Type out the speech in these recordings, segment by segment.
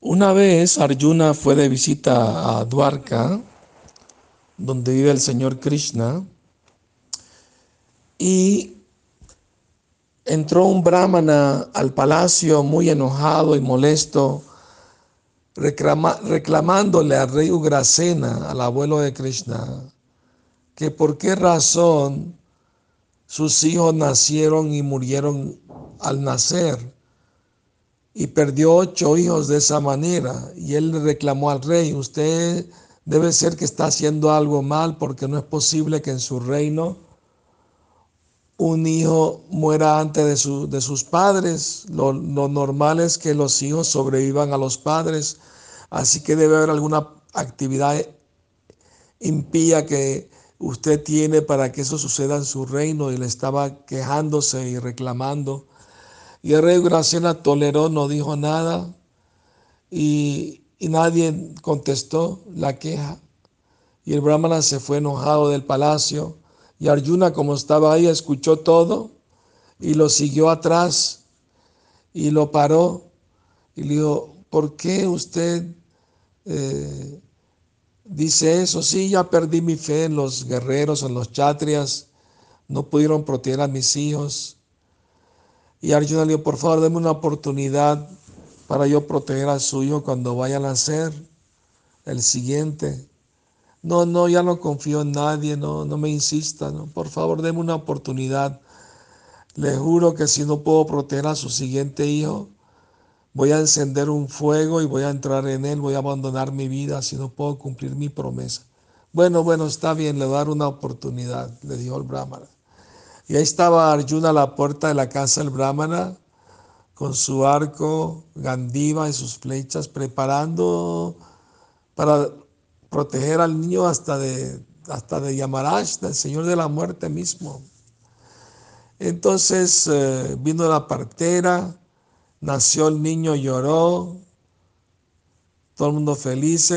Una vez Arjuna fue de visita a Dwarka, donde vive el señor Krishna, y entró un brahmana al palacio muy enojado y molesto, reclamándole al rey Ugrasena, al abuelo de Krishna, que por qué razón sus hijos nacieron y murieron al nacer y perdió ocho hijos de esa manera. Y él le reclamó al rey, usted debe ser que está haciendo algo mal porque no es posible que en su reino un hijo muera antes de, de sus padres. Lo, lo, normal es que los hijos sobrevivan a los padres. Así que debe haber alguna actividad impía que usted tiene para que eso suceda en su reino. Y le estaba quejándose y reclamando. Y el rey Graciela toleró, no dijo nada y, nadie contestó la queja. Y el brahmana se fue enojado del palacio y Arjuna como estaba ahí escuchó todo y lo siguió atrás y lo paró y le dijo, ¿por qué usted eh, dice eso? Sí, ya perdí mi fe en los guerreros, en los chatrias, no pudieron proteger a mis hijos y Arjuna le dijo, por favor, déme una oportunidad para yo proteger a su hijo cuando vaya a nacer, el siguiente. No, no, ya no confío en nadie, no, no me insista. Por favor, déme una oportunidad. Le juro que si no puedo proteger a su siguiente hijo, voy a encender un fuego y voy a entrar en él, voy a abandonar mi vida si no puedo cumplir mi promesa. Bueno, bueno, está bien, le voy a dar una oportunidad, le dijo el brahmana. Y ahí estaba Arjuna a la puerta de la casa del Brahmana con su arco, Gandiva y sus flechas, preparando para proteger al niño hasta de, hasta de del Señor de la muerte mismo. Entonces eh, vino la partera, nació el niño, lloró, todo el mundo feliz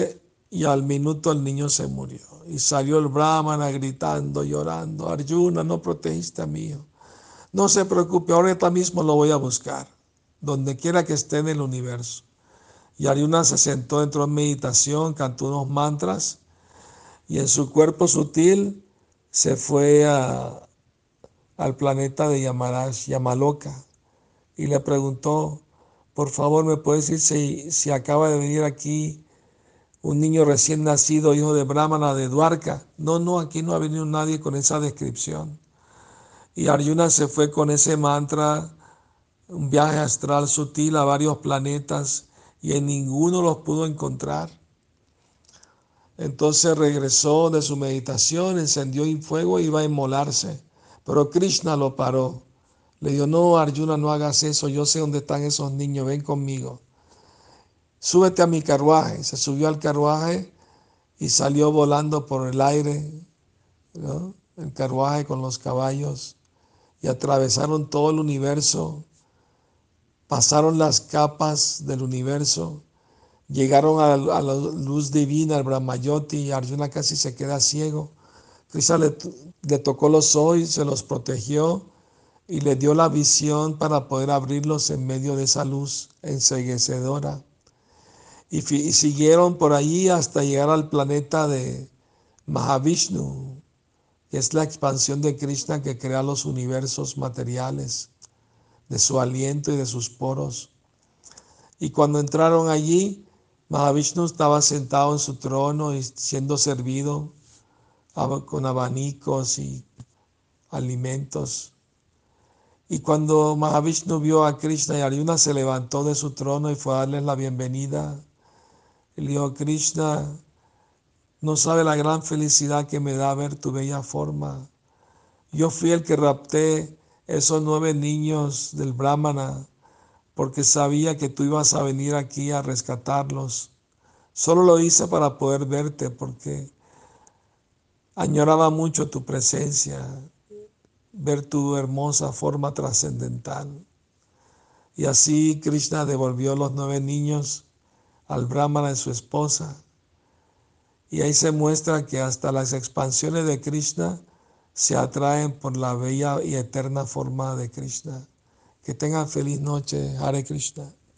y al minuto el niño se murió. Y salió el brahmana gritando, llorando, Arjuna, no protegiste a hijo. No se preocupe, ahorita mismo lo voy a buscar, donde quiera que esté en el universo. Y Arjuna se sentó, entró en meditación, cantó unos mantras y en su cuerpo sutil se fue al planeta de Yamarash, Yamaloka, y le preguntó, por favor, ¿me puedes decir si, si acaba de venir aquí un niño recién nacido, hijo de Brahmana de Dwarka. No, no, aquí no ha venido nadie con esa descripción. Y Arjuna se fue con ese mantra, un viaje astral sutil a varios planetas y en ninguno los pudo encontrar. Entonces regresó de su meditación, encendió un fuego y iba a inmolarse. Pero Krishna lo paró. Le dijo, no, Arjuna, no hagas eso, yo sé dónde están esos niños, ven conmigo súbete a mi carruaje. Se subió al carruaje y salió volando por el aire, el carruaje con los caballos, y atravesaron todo el universo, pasaron las capas del universo, llegaron a la, luz divina, al Brahmayoti, y Arjuna casi se queda ciego. Krishna le, le tocó los ojos, se los protegió y le dio la visión para poder abrirlos en medio de esa luz enseguecedora y, siguieron por allí hasta llegar al planeta de Mahavishnu, que es la expansión de Krishna que crea los universos materiales, de su aliento y de sus poros. Y cuando entraron allí, Mahavishnu estaba sentado en su trono y siendo servido con abanicos y alimentos. Y cuando Mahavishnu vio a Krishna y Arjuna, se levantó de su trono y fue a darles la bienvenida el dijo, Krishna, no sabe la gran felicidad que me da ver tu bella forma. Yo fui el que rapté esos nueve niños del Brahmana porque sabía que tú ibas a venir aquí a rescatarlos. Solo lo hice para poder verte porque añoraba mucho tu presencia, ver tu hermosa forma trascendental. Y así Krishna devolvió los nueve niños al brahmana de su esposa. Y ahí se muestra que hasta las expansiones de Krishna se atraen por la bella y eterna forma de Krishna. Que tengan feliz noche, Hare Krishna.